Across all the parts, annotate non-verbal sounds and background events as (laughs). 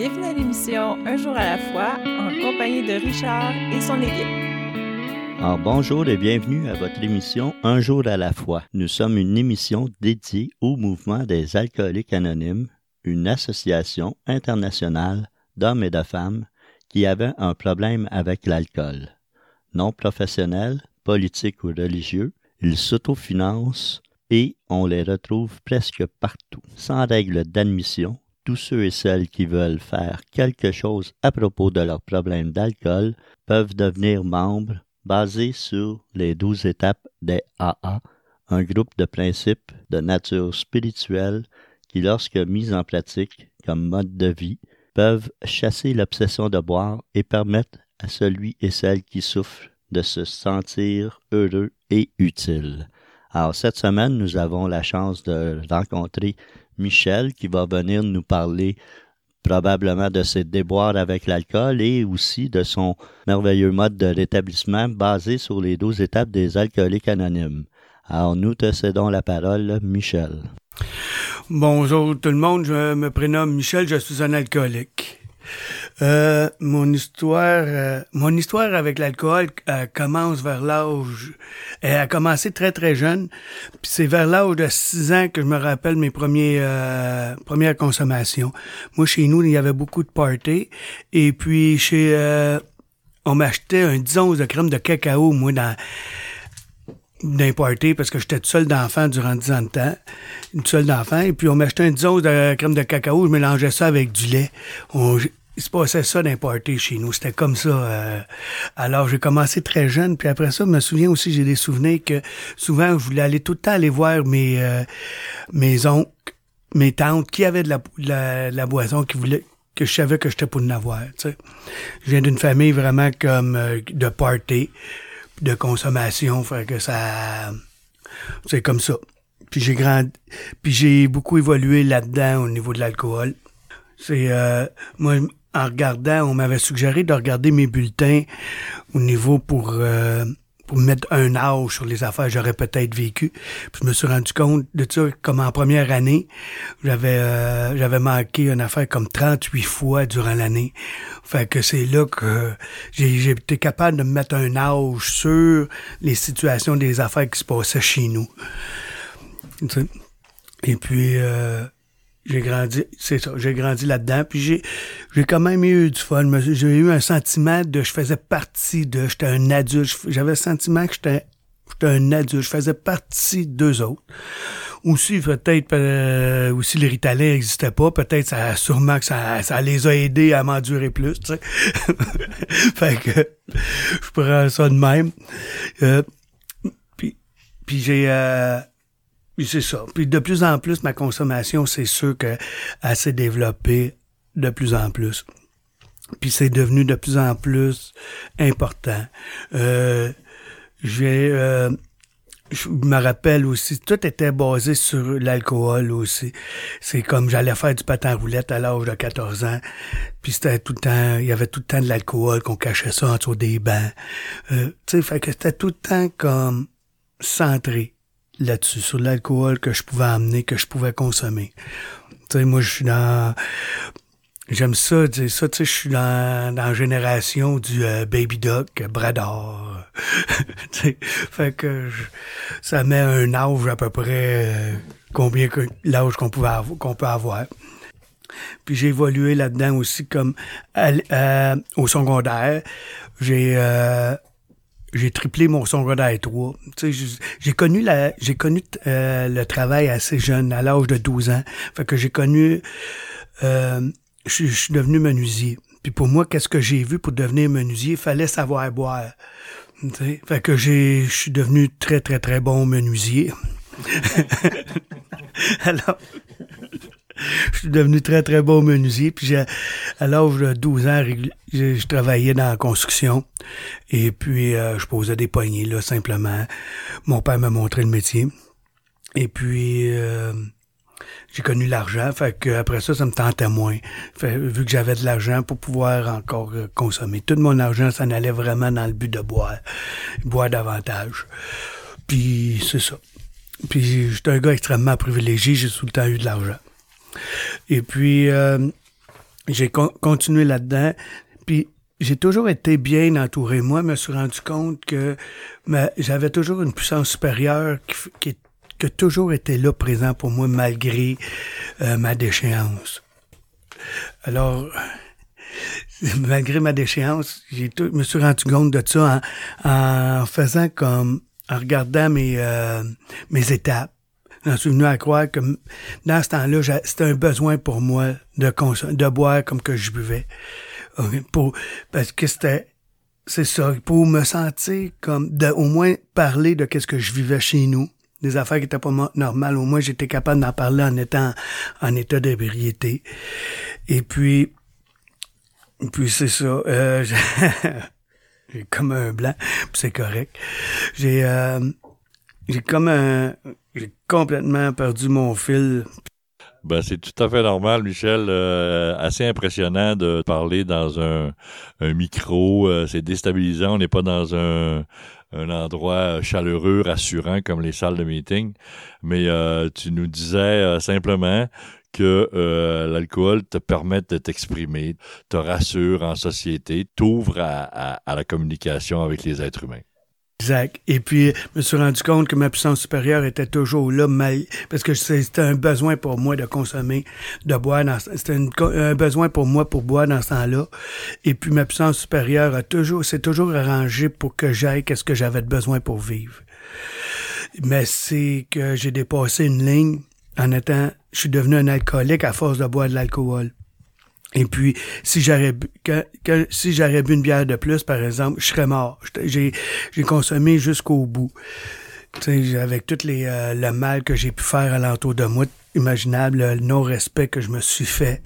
Bienvenue à l'émission Un jour à la fois en compagnie de Richard et son équipe. Alors bonjour et bienvenue à votre émission Un jour à la fois. Nous sommes une émission dédiée au mouvement des alcooliques anonymes, une association internationale d'hommes et de femmes qui avaient un problème avec l'alcool. Non professionnels, politiques ou religieux, ils s'autofinancent et on les retrouve presque partout, sans règle d'admission. Tous ceux et celles qui veulent faire quelque chose à propos de leur problème d'alcool peuvent devenir membres basés sur les douze étapes des AA, un groupe de principes de nature spirituelle qui, lorsque mis en pratique comme mode de vie, peuvent chasser l'obsession de boire et permettre à celui et celle qui souffre de se sentir heureux et utile. Alors cette semaine, nous avons la chance de rencontrer Michel qui va venir nous parler probablement de ses déboires avec l'alcool et aussi de son merveilleux mode de rétablissement basé sur les douze étapes des alcooliques anonymes. Alors nous te cédons la parole, Michel. Bonjour tout le monde, je me prénomme Michel, je suis un alcoolique. Euh, mon histoire, euh, mon histoire avec l'alcool euh, commence vers l'âge. Elle a commencé très très jeune. Puis c'est vers l'âge de 6 ans que je me rappelle mes premiers euh, premières consommations. Moi chez nous il y avait beaucoup de parties et puis chez on m'achetait un 10 onces de crème de cacao moi dans party parce que j'étais tout seul d'enfant durant 10 ans de temps. Une seule d'enfant. Et puis, on m'achetait un 10 onces de crème de cacao. Je mélangeais ça avec du lait. Il se passait ça d'un party chez nous. C'était comme ça. Euh, alors, j'ai commencé très jeune. Puis après ça, je me souviens aussi, j'ai des souvenirs que souvent, je voulais aller tout le temps aller voir mes, euh, mes oncles, mes tantes qui avaient de la, la, boisson, qui voulaient que je savais que j'étais pour en avoir. Tu sais. Je viens d'une famille vraiment comme euh, de party de consommation, fait que ça, c'est comme ça. Puis j'ai grand, puis j'ai beaucoup évolué là-dedans au niveau de l'alcool. C'est euh, moi en regardant, on m'avait suggéré de regarder mes bulletins au niveau pour euh, pour mettre un âge sur les affaires j'aurais peut-être vécu. Puis je me suis rendu compte de ça comme en première année, j'avais euh, j'avais manqué une affaire comme 38 fois durant l'année. Fait que c'est là que j'ai été capable de me mettre un âge sur les situations des affaires qui se passaient chez nous. Et puis euh, j'ai grandi, c'est ça, j'ai grandi là-dedans, puis j'ai, j'ai quand même eu du fun. J'ai eu un sentiment de, je faisais partie de, j'étais un adulte. J'avais le sentiment que j'étais, j'étais un adulte. Je faisais partie d'eux autres. Aussi, peut-être, euh, aussi les Ritalin n'existaient pas. Peut-être, ça, sûrement que ça, ça les a aidés à m'endurer plus, tu sais. (laughs) fait que, je prends ça de même. Euh, puis, puis j'ai, euh, c'est ça. Puis de plus en plus, ma consommation, c'est sûr qu'elle s'est développée de plus en plus. Puis c'est devenu de plus en plus important. Euh, j'ai... Euh, je me rappelle aussi, tout était basé sur l'alcool aussi. C'est comme j'allais faire du patin roulette à l'âge de 14 ans, puis c'était tout le temps, il y avait tout le temps de l'alcool, qu'on cachait ça en dessous des bancs. Euh, tu sais, fait que c'était tout le temps comme centré là-dessus, sur l'alcool que je pouvais amener, que je pouvais consommer. Tu sais, moi, je suis dans... J'aime ça, tu sais, je suis dans, la génération du euh, Baby Duck, Brador. (laughs) fait que ça met un âge à peu près euh, combien que l'âge qu'on peut avoir. Puis j'ai évolué là-dedans aussi comme euh, au secondaire. J'ai j'ai triplé mon secondaire 3. J'ai connu la j'ai connu euh, le travail assez jeune, à l'âge de 12 ans. Fait que j'ai connu euh, je suis devenu menuisier. Puis pour moi, qu'est-ce que j'ai vu pour devenir menuisier? Il fallait savoir boire. Fait que j'ai je suis devenu très, très, très bon menuisier. (laughs) Alors, je suis devenu très, très bon menuisier. Puis à l'âge de 12 ans, je, travaillais dans la construction. Et puis, euh, je posais des poignées, là, simplement. Mon père m'a montré le métier. Et puis, euh, j'ai connu l'argent. Fait que après ça, ça me tentait moins. Fait, vu que j'avais de l'argent pour pouvoir encore euh, consommer. Tout mon argent, ça allait vraiment dans le but de boire. Boire davantage. Puis, c'est ça. Puis, j'étais un gars extrêmement privilégié. J'ai tout le temps eu de l'argent. Et puis, euh, j'ai continué là-dedans. Puis j'ai toujours été bien entouré. Moi, je me suis rendu compte que j'avais toujours une puissance supérieure qui, qui, a toujours été là présent pour moi malgré euh, ma déchéance. Alors, (laughs) malgré ma déchéance, j'ai me suis rendu compte de ça en, en faisant comme en regardant mes euh, mes étapes. J'en suis venu à croire que dans ce temps-là, c'était un besoin pour moi de boire comme que je buvais. Pour, parce que c'était c'est ça, pour me sentir comme de au moins parler de qu'est-ce que je vivais chez nous des affaires qui étaient pas normales. Au moins, j'étais capable d'en parler en étant en état d'ébriété. Et puis, puis c'est ça. Euh, (laughs) j'ai comme un blanc, c'est correct. J'ai euh, j'ai comme un j'ai complètement perdu mon fil. Ben, c'est tout à fait normal, Michel. Euh, assez impressionnant de parler dans un, un micro. Euh, c'est déstabilisant. On n'est pas dans un, un endroit chaleureux, rassurant comme les salles de meeting. Mais euh, tu nous disais simplement que l'alcool te permet de t'exprimer, te rassure en société, t'ouvre à, à la communication avec les êtres humains. Exact. Et puis, je me suis rendu compte que ma puissance supérieure était toujours là, parce que c'était un besoin pour moi de consommer, de boire. C'était un besoin pour moi pour boire dans ce temps-là. Et puis, ma puissance supérieure a toujours, s'est toujours arrangé pour que j'aille qu'est-ce que j'avais de besoin pour vivre. Mais c'est que j'ai dépassé une ligne en étant, je suis devenu un alcoolique à force de boire de l'alcool. Et puis, si j'aurais bu, si j'aurais bu une bière de plus, par exemple, je serais mort. J'ai, j'ai consommé jusqu'au bout. Tu sais, avec tout les, euh, le mal que j'ai pu faire alentour de moi, imaginable, le non-respect que je me suis fait,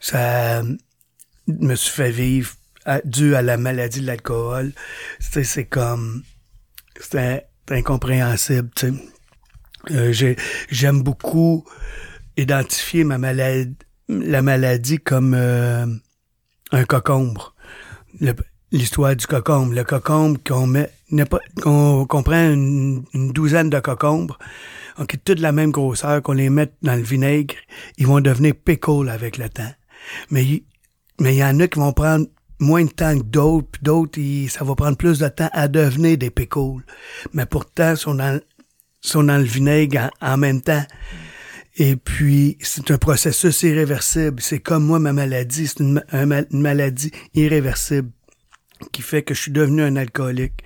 ça me suis fait vivre dû à la maladie de l'alcool. C'est comme, c'est incompréhensible, tu sais. Euh, j'aime beaucoup identifier ma maladie la maladie comme euh, un cocombre. L'histoire du cocombre. Le cocombre qu'on met, qu'on prend une, douzaine de cocombres, on quitte toute la même grosseur, qu'on les met dans le vinaigre, ils vont devenir pickles avec le temps. Mais mais il y en a qui vont prendre moins de temps que d'autres, puis d'autres, ça va prendre plus de temps à devenir des pickles. Mais pourtant, sont dans, sont dans le vinaigre en même temps. Et puis, c'est un processus irréversible. C'est comme moi, ma maladie. C'est une, maladie irréversible qui fait que je suis devenu un alcoolique.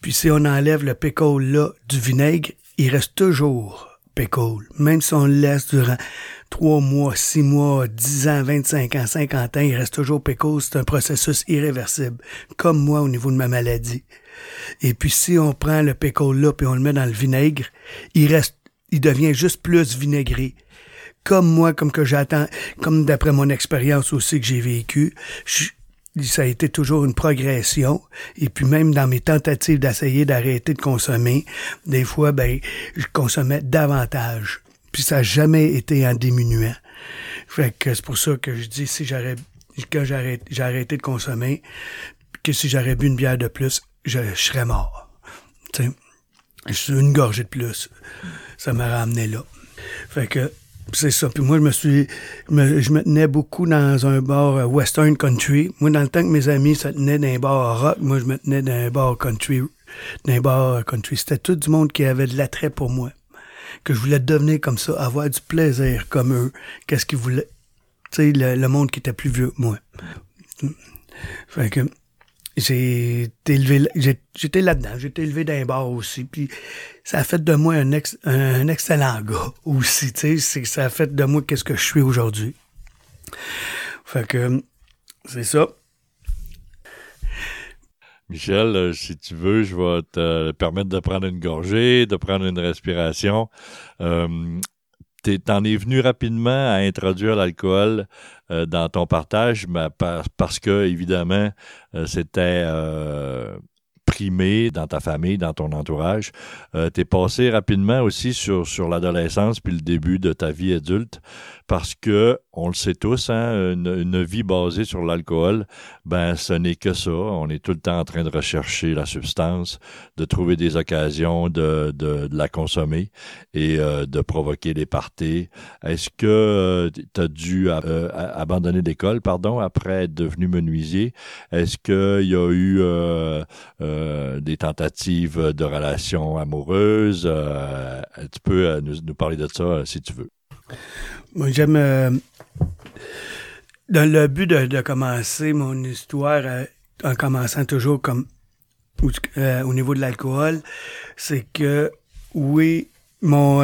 Puis si on enlève le pickle là du vinaigre, il reste toujours pickle. Même si on le laisse durant trois mois, six mois, dix ans, vingt-cinq ans, cinquante ans, il reste toujours pickle. C'est un processus irréversible. Comme moi au niveau de ma maladie. Et puis si on prend le pickle là puis on le met dans le vinaigre, il reste il devient juste plus vinaigré. Comme moi, comme que j'attends, comme d'après mon expérience aussi que j'ai vécu, ça a été toujours une progression. Et puis même dans mes tentatives d'essayer d'arrêter de consommer, des fois, ben, je consommais davantage. Puis ça n'a jamais été en diminuant. Fait que c'est pour ça que je dis, si j'arrête, quand j'ai arrêté, de consommer, que si j'aurais bu une bière de plus, je, serais mort. sais une gorgée de plus ça m'a ramené là. Fait que c'est ça. Puis moi, je me suis, je me tenais beaucoup dans un bar euh, western country. Moi, dans le temps que mes amis se tenaient dans un bar rock, moi, je me tenais dans un bar country, bar country. C'était tout du monde qui avait de l'attrait pour moi. Que je voulais devenir comme ça, avoir du plaisir comme eux. Qu'est-ce qu'ils voulaient? Tu sais, le, le, monde qui était plus vieux que moi. Fait que j'ai été élevé, j'étais là-dedans, été élevé d'un bar aussi, puis ça a fait de moi un, excellent gars (laughs) aussi, tu sais, ça a fait de moi qu'est-ce que je suis aujourd'hui. Fait que, c'est ça. Michel, euh, si tu veux, je vais te permettre de prendre une gorgée, de prendre une respiration. Euh, T'en es venu rapidement à introduire l'alcool euh, dans ton partage, mais parce que, évidemment, euh, c'était euh, primé dans ta famille, dans ton entourage. Euh, tu es passé rapidement aussi sur, sur l'adolescence puis le début de ta vie adulte parce que, on le sait tous, hein, une, vie basée sur l'alcool, ben ce n'est que ça. On est tout le temps en train de rechercher la substance, de trouver des occasions de, de, la consommer et euh, de provoquer des parties. Est-ce que euh, tu as dû euh, abandonner l'école, pardon, après être devenu menuisier? Est-ce qu'il y a eu des tentatives de relations amoureuses? tu peux nous, nous parler de ça si tu veux. Moi, j'aime. Euh, dans le but de, commencer mon histoire euh, en commençant toujours comme euh, au niveau de l'alcool, c'est que oui, mon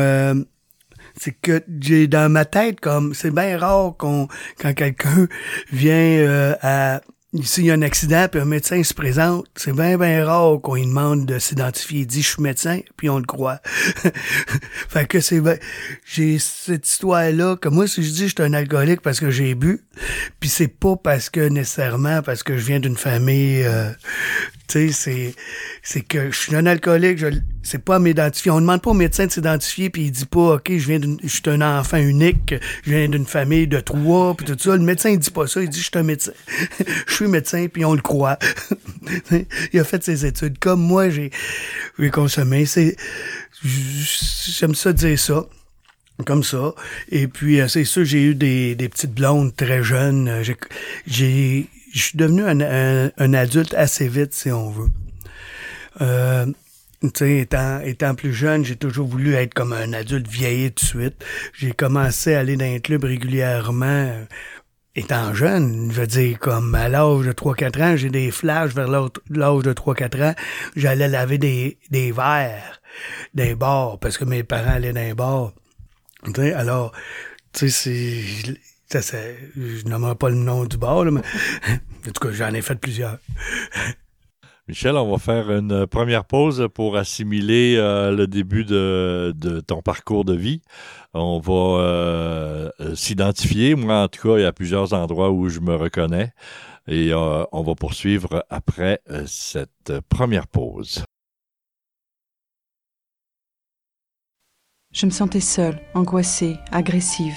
c'est que j'ai dans ma tête comme c'est bien rare qu'on quand quelqu'un vient à s'il y a un accident, puis un médecin se présente, c'est bien, bien rare qu'on lui demande de s'identifier. Il dit, je suis médecin, puis on le croit. (laughs) fait que c'est... J'ai cette histoire-là, que moi, si je dis je suis un alcoolique parce que j'ai bu, puis c'est pas parce que, nécessairement, parce que je viens d'une famille... Euh, c'est, que je suis un alcoolique, je, c'est pas à m'identifier. On demande pas au médecin de s'identifier, puis il dit pas, OK, je viens je suis un enfant unique, je viens d'une famille de trois, puis tout ça. Le médecin, il dit pas ça, il dit, je suis un médecin. (laughs) je suis médecin, puis on le croit. (laughs) il a fait ses études. Comme moi, j'ai, consommé. C'est, j'aime ça dire ça comme ça. Et puis, euh, c'est sûr, j'ai eu des, des petites blondes très jeunes. J'ai je suis devenu un, adulte assez vite, si on veut. Euh, étant, étant plus jeune, j'ai toujours voulu être comme un adulte vieilli tout de suite. J'ai commencé à aller dans un club régulièrement. Euh, étant jeune, je veux dire, comme à l'âge de 3-4 ans, j'ai des flashs vers l'âge de 3-4 ans, j'allais laver des, des verres des bars, parce que mes parents allaient dans les bars. alors, tu sais, c'est ça, je nommerai pas le nom du bar, mais (laughs) en tout cas, j'en ai fait plusieurs. Michel, on va faire une première pause pour assimiler euh, le début de, ton parcours de vie. On va euh, s'identifier. Moi, en tout cas, il y a plusieurs endroits où je me reconnais. Et euh, on va poursuivre après cette première pause. Je me sentais seule, angoissée, agressive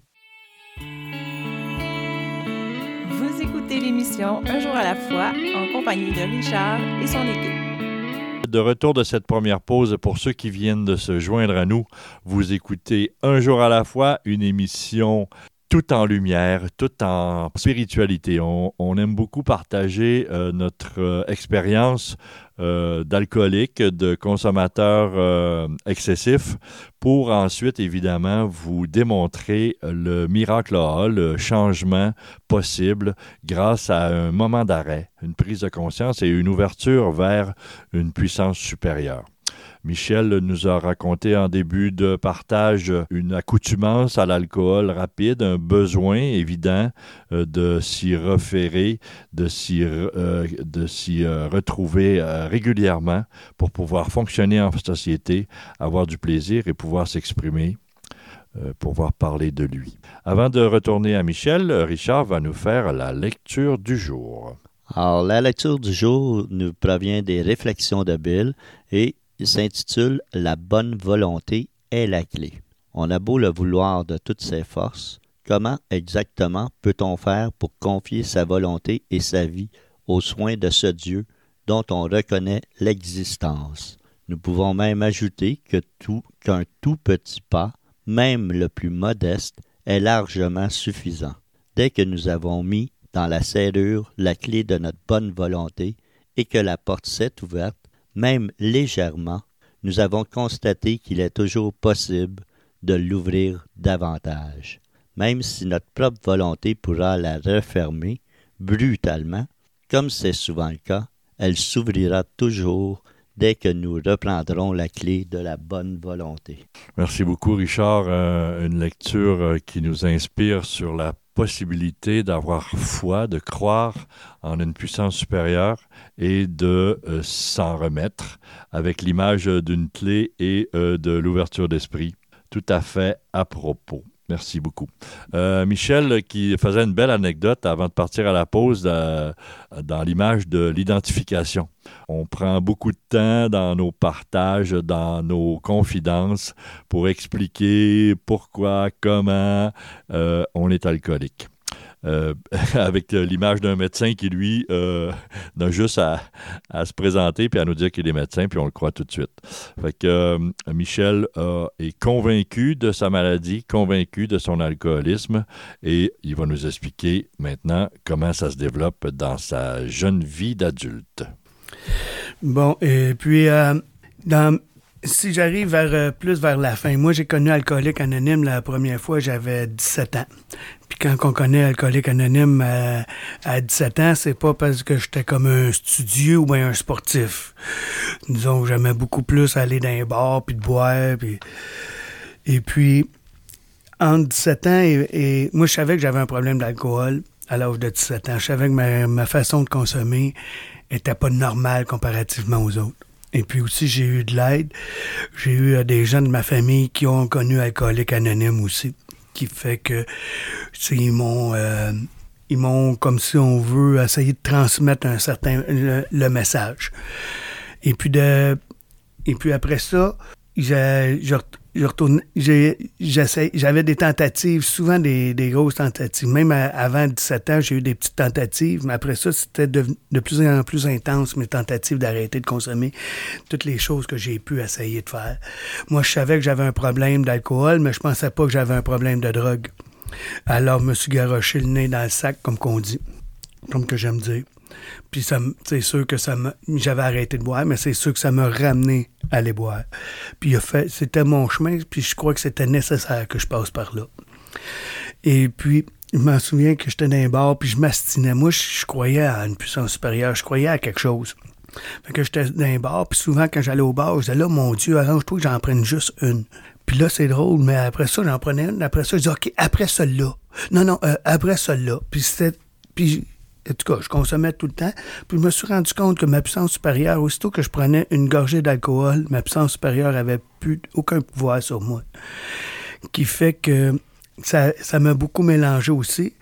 l'émission Un jour à la fois en compagnie de Richard et son équipe. De retour de cette première pause, pour ceux qui viennent de se joindre à nous, vous écoutez Un jour à la fois, une émission tout en lumière, tout en spiritualité. On, aime beaucoup partager euh, notre euh, expérience euh, d'alcoolique, de consommateur euh, excessif, pour ensuite, évidemment, vous démontrer le miracle le changement possible grâce à un moment d'arrêt, une prise de conscience et une ouverture vers une puissance supérieure. Michel nous a raconté en début de partage une accoutumance à l'alcool rapide, un besoin évident euh, de s'y référer, de s'y, euh, de s'y euh, retrouver régulièrement pour pouvoir fonctionner en société, avoir du plaisir et pouvoir s'exprimer pouvoir parler de lui. Avant de retourner à Michel, Richard va nous faire la lecture du jour. Alors, la lecture du jour nous provient des réflexions de Bill et s'intitule La bonne volonté est la clé. On a beau le vouloir de toutes ses forces, comment exactement peut-on faire pour confier sa volonté et sa vie aux soins de ce Dieu dont on reconnaît l'existence? Nous pouvons même ajouter que tout, qu'un tout petit pas, même le plus modeste, est largement suffisant. Dès que nous avons mis dans la serrure la clé de notre bonne volonté et que la porte s'est ouverte, même légèrement, nous avons constaté qu'il est toujours possible de l'ouvrir davantage. Même si notre propre volonté pourra la refermer brutalement, comme c'est souvent le cas, elle s'ouvrira toujours dès que nous reprendrons la clé de la bonne volonté. Merci beaucoup, Richard. Euh, une lecture euh, qui nous inspire sur la possibilité d'avoir foi, de croire en une puissance supérieure et de euh, s'en remettre avec l'image d'une clé et de l'ouverture d'esprit. Tout à fait à propos. Merci beaucoup. Euh, Michel, qui faisait une belle anecdote avant de partir à la pause euh, dans l'image de l'identification. On prend beaucoup de temps dans nos partages, dans nos confidences pour expliquer pourquoi, comment euh, on est alcoolique. Euh, (laughs) avec l'image d'un médecin qui, lui, euh, n'a juste à, se présenter puis à nous dire qu'il est médecin, puis on le croit tout de suite. Fait que euh, Michel est convaincu de sa maladie, convaincu de son alcoolisme, et il va nous expliquer maintenant comment ça se développe dans sa jeune vie d'adulte. Bon, et puis, dans si j'arrive vers plus vers la fin, moi j'ai connu Alcoolique Anonyme la première fois, j'avais 17 ans. Puis quand on connaît Alcoolique Anonyme à, à 17 ans, c'est pas parce que j'étais comme un studieux ou un sportif. Disons j'aimais beaucoup plus aller dans les bars puis de boire. Puis... Et puis, entre 17 ans et, moi, je savais que j'avais un problème d'alcool à l'âge de 17 ans. Je savais que ma, ma façon de consommer était pas normale comparativement aux autres. Et puis aussi, j'ai eu de l'aide. J'ai eu euh, des gens de ma famille qui ont connu Alcoolique Anonyme aussi qui fait que ils m'ont euh, ils m'ont comme si on veut essayer de transmettre un certain le, message. Et puis de et puis après ça, j'ai j'avais des tentatives, souvent des, grosses tentatives. Même avant 17 ans, j'ai eu des petites tentatives, mais après ça, c'était de, plus en plus intense, mes tentatives d'arrêter de consommer toutes les choses que j'ai pu essayer de faire. Moi, je savais que j'avais un problème d'alcool, mais je pensais pas que j'avais un problème de drogue. Alors, je me suis garoché le nez dans le sac, comme qu'on dit, comme que j'aime dire. Puis c'est sûr que ça j'avais arrêté de boire, mais c'est sûr que ça m'a ramené à aller boire. Puis c'était mon chemin, puis je crois que c'était nécessaire que je passe par là. Et puis, je m'en souviens que j'étais dans un bar, puis je m'astinais. Moi, je, croyais à une puissance supérieure, je croyais à quelque chose. Fait que j'étais dans un bar, puis souvent, quand j'allais au bar, je disais, là, mon Dieu, arrange-toi que j'en prenne juste une. Puis là, c'est drôle, mais après ça, j'en prenais une. Après ça, je disais, OK, après celle-là. Non, non, euh, après celle-là. Puis c'était... Puis en tout cas, je consommais tout le temps. Puis je me suis rendu compte que ma puissance supérieure, aussitôt que je prenais une gorgée d'alcool, ma puissance supérieure avait plus aucun pouvoir sur moi. Qui fait que ça, ça m'a beaucoup mélangé aussi.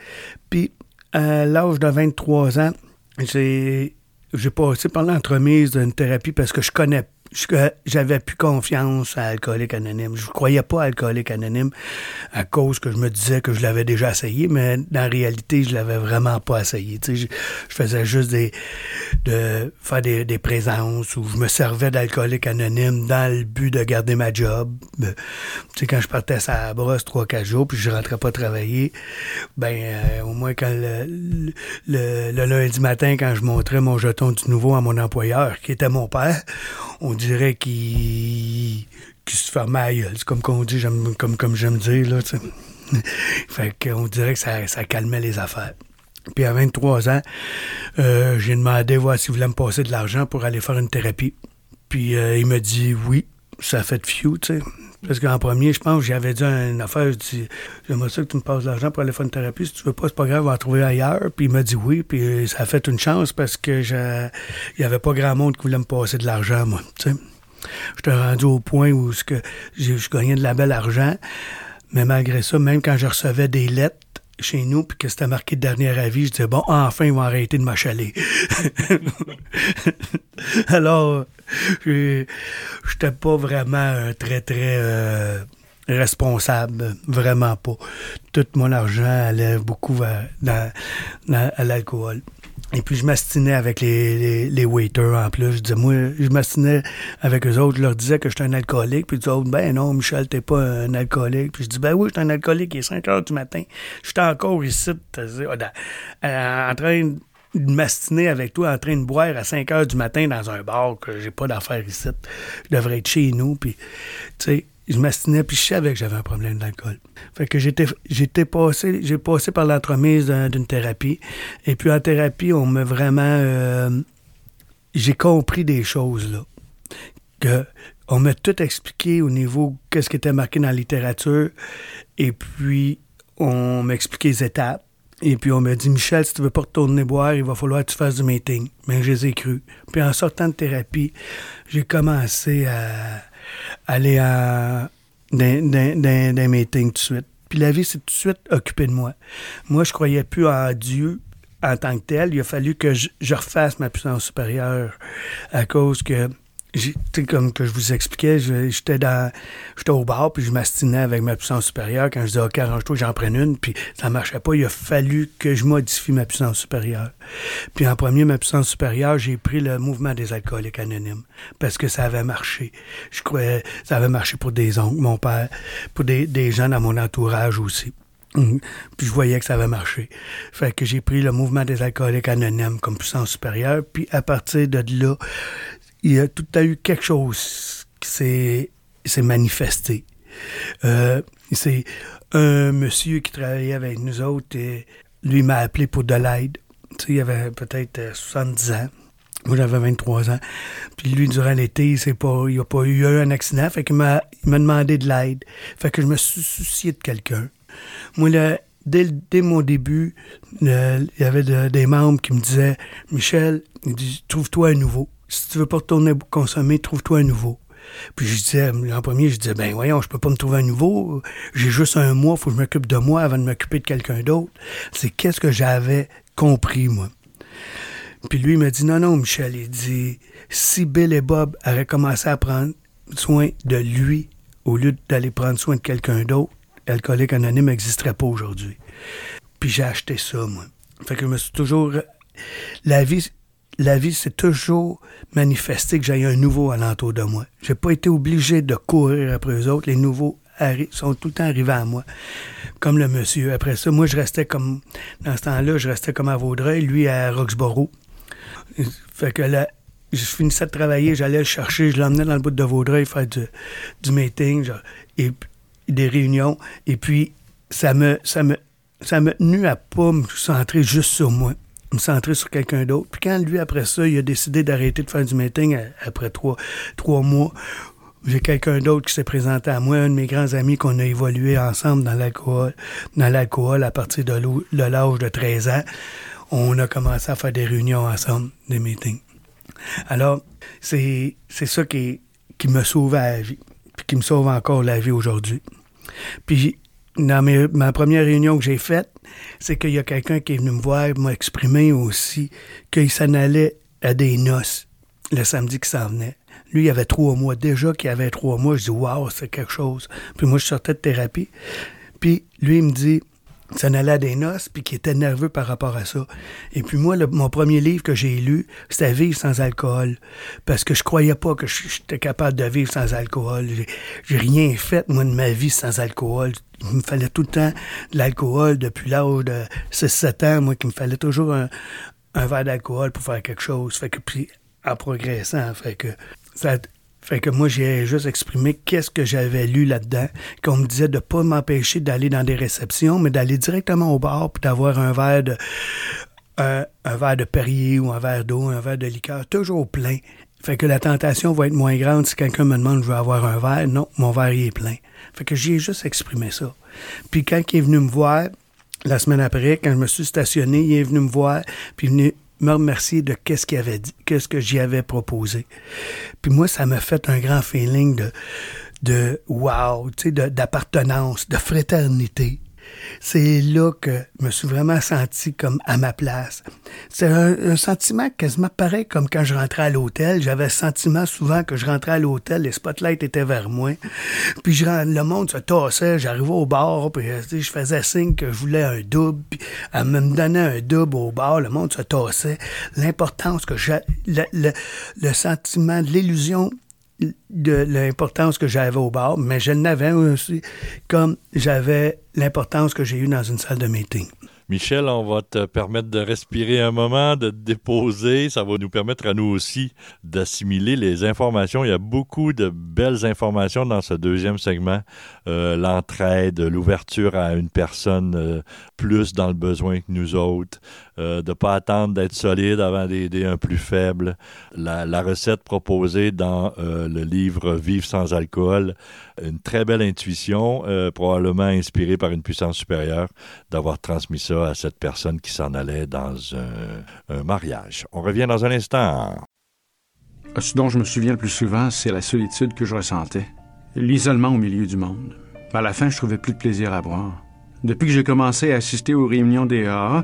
Puis à l'âge de 23 ans, j'ai, j'ai passé par l'entremise d'une thérapie parce que je connais j'avais plus confiance à Alcoolique Anonyme. Je ne croyais pas à Alcoolique Anonyme à cause que je me disais que je l'avais déjà essayé, mais dans réalité, je l'avais vraiment pas essayé. Je, je, faisais juste des de faire des, présences où je me servais d'Alcoolique Anonyme dans le but de garder ma job. Euh, tu sais, quand je partais à la brosse trois, quatre jours, puis je rentrais pas travailler, ben euh, au moins quand le, le, le, lundi matin, quand je montrais mon jeton du nouveau à mon employeur, qui était mon père, on dirait qu'il se gueule. C'est comme qu'on dit, comme, comme j'aime dire, là, (laughs) fait qu'on dirait que ça, calmait les affaires. Puis à 23 ans, euh, j'ai demandé voir s'il voulait me passer de l'argent pour aller faire une thérapie. Puis euh, il m'a dit oui, ça fait de tu sais. Parce qu'en premier, je pense, j'avais dit une affaire, je dis, j'aimerais ça que tu me passes de l'argent pour aller faire une thérapie. Si tu veux pas, c'est pas grave, on va trouver ailleurs. Puis il m'a dit oui, puis ça a fait une chance parce que il y avait pas grand monde qui voulait me passer de l'argent, moi, tu sais. J'étais rendu au point où que je gagnais de la belle argent. Mais malgré ça, même quand je recevais des lettres chez nous, puis que c'était marqué dernier avis, je disais, bon, enfin, ils vont arrêter de m'achaler. (laughs) Alors, (laughs) j'étais pas vraiment très, très euh, responsable, vraiment pas. Tout mon argent allait beaucoup dans, à l'alcool. Et puis je m'astinais avec les, les, waiters en plus. Je disais, moi, je m'astinais avec eux autres. Je leur disais que j'étais un alcoolique. Puis ils disaient, ben non, Michel, t'es pas un alcoolique. Puis je dis, ben oui, j'étais un alcoolique. Il est 5 heures du matin. J'étais encore ici, en train m'astiner avec toi, en train de boire à 5 heures du matin dans un bar que j'ai pas d'affaires ici. Je devrais être chez nous. Puis, tu sais, je m'astinais, puis je savais que j'avais un problème d'alcool. Fait que j'étais, j'étais passé, j'ai passé par l'entremise d'une thérapie. Et puis en thérapie, on m'a vraiment, euh, j'ai compris des choses là. que on m'a tout expliqué au niveau qu'est-ce qui était marqué dans la littérature. Et puis, on m'a expliqué les étapes. Et puis, on m'a dit, Michel, si tu veux pas retourner boire, il va falloir que tu fasses du meeting. Mais je les ai cru. Puis, en sortant de thérapie, j'ai commencé à aller à d'un meeting tout de suite. Puis la vie s'est tout de suite occupée de moi. Moi, je croyais plus en Dieu en tant que tel. Il a fallu que je refasse ma puissance supérieure à cause que comme que je vous expliquais, j'étais dans j'étais au bar puis je m'astinais avec ma puissance supérieure quand je disais OK, arrange-toi, j'en prenne une puis ça marchait pas, il a fallu que je modifie ma puissance supérieure. Puis en premier ma puissance supérieure, j'ai pris le mouvement des alcooliques anonymes parce que ça avait marché. Je croyais ça avait marché pour des oncles, mon père, pour des, des gens dans mon entourage aussi. Hum. Puis je voyais que ça avait marché. Fait que j'ai pris le mouvement des alcooliques anonymes comme puissance supérieure. Puis à partir de là, il y a tout a eu quelque chose qui s'est manifesté. Euh, c'est un monsieur qui travaillait avec nous autres et lui m'a appelé pour de l'aide. Il avait peut-être 70 ans. Moi, j'avais 23 ans. Puis lui, durant l'été, il pas, a pas eu un accident. Fait qu'il m'a, il m'a demandé de l'aide. Fait que je me suis soucié de quelqu'un. Moi, dès, dès mon début, il y avait des membres qui me disaient, Michel, trouve-toi un nouveau si tu veux pas retourner consommer, trouve-toi un nouveau. Puis je disais, en premier, je disais, ben voyons, je peux pas me trouver un nouveau. J'ai juste un mois, faut que je m'occupe de moi avant de m'occuper de quelqu'un d'autre. C'est qu'est-ce que j'avais compris, moi? Puis lui, il m'a dit, non, non, Michel, il dit, si Bill et Bob avaient commencé à prendre soin de lui au lieu d'aller prendre soin de quelqu'un d'autre, Alcoolique Anonyme n'existerait pas aujourd'hui. Puis j'ai acheté ça, moi. Fait que je me suis toujours... La vie, la vie s'est toujours manifesté que j'aille un nouveau alentour de moi. J'ai pas été obligé de courir après eux autres. Les nouveaux sont tout le temps arrivés à moi. Comme le monsieur. Après ça, moi, je restais comme, dans ce temps-là, je restais comme à Vaudreuil, lui à Roxborough. Fait là, je finissais de travailler, j'allais le chercher, je l'emmenais dans le bout de Vaudreuil faire du, du meeting, et des réunions. Et puis, ça me, ça me, ça me tenu à pas me centrer juste sur moi me centrer sur quelqu'un d'autre. Puis quand lui, après ça, il a décidé d'arrêter de faire du meeting après trois, trois mois, j'ai quelqu'un d'autre qui s'est présenté à moi, un de mes grands amis qu'on a évolué ensemble dans l'alcool, dans l'alcool à partir de l'âge de 13 ans. On a commencé à faire des réunions ensemble, des meetings. Alors, c'est, c'est ça qui, qui me sauve la vie, puis qui me sauve encore la vie aujourd'hui. Puis dans ma première réunion que j'ai faite, c'est qu'il y a quelqu'un qui est venu me voir, m'a exprimé aussi qu'il s'en allait à des noces le samedi qui s'en venait. Lui, il avait trois mois. Déjà qu'il avait trois mois, je dis Waouh, c'est quelque chose. Puis moi, je sortais de thérapie. Puis lui, il me dit s'en allait à des noces, puis qui était nerveux par rapport à ça. Et puis moi, mon premier livre que j'ai lu, c'était Vivre sans alcool, parce que je croyais pas que j'étais capable de vivre sans alcool. J'ai rien fait, moi, de ma vie sans alcool. Il me fallait tout le temps de l'alcool depuis l'âge de 6-7 ans, moi, qu'il me fallait toujours un, un verre d'alcool pour faire quelque chose. Fait que puis, en progressant, fait que ça fait que moi, j'ai juste exprimé qu'est-ce que j'avais lu là-dedans, qu'on me disait de pas m'empêcher d'aller dans des réceptions, mais d'aller directement au bar puis d'avoir un verre de un, verre de Perrier ou un verre d'eau, un verre de liqueur, toujours plein. Fait que la tentation va être moins grande si quelqu'un me demande je veux avoir un verre. Non, mon verre il est plein. Fait que j'ai juste exprimé ça. Puis quand il est venu me voir, la semaine après, quand je me suis stationné, il est venu me voir, puis il est venu me remercier de qu'est-ce qu'il avait dit, qu'est-ce que j'y avais proposé. Puis moi, ça m'a fait un grand feeling de, de wow, tu sais, d'appartenance, de fraternité c'est là que je me suis vraiment senti comme à ma place. C'est un, sentiment quasiment pareil comme quand je rentrais à l'hôtel. J'avais le sentiment souvent que je rentrais à l'hôtel, les spotlights étaient vers moi. Puis le monde se tassait, j'arrivais au bar, puis je faisais signe que je voulais un double, puis elle me donnait un double au bar, le monde se tassait. L'importance que j'ai, le sentiment de l'illusion de l'importance que j'avais au bar, mais je l'avais aussi comme j'avais l'importance que j'ai eue dans une salle de meeting. Michel, on va te permettre de respirer un moment, de te déposer. Ça va nous permettre à nous aussi d'assimiler les informations. Il y a beaucoup de belles informations dans ce deuxième segment. Euh, l'entraide, l'ouverture à une personne euh, plus dans le besoin que nous autres, euh, de ne pas attendre d'être solide avant d'aider un plus faible. La, recette proposée dans euh, le livre Vivre sans alcool, une très belle intuition, euh, probablement inspirée par une puissance supérieure, d'avoir transmis ça à cette personne qui s'en allait dans un, mariage. On revient dans un instant. Ce dont je me souviens le plus souvent, c'est la solitude que je ressentais, l'isolement au milieu du monde. À la fin, je trouvais plus de plaisir à boire. Depuis que j'ai commencé à assister aux réunions des AA,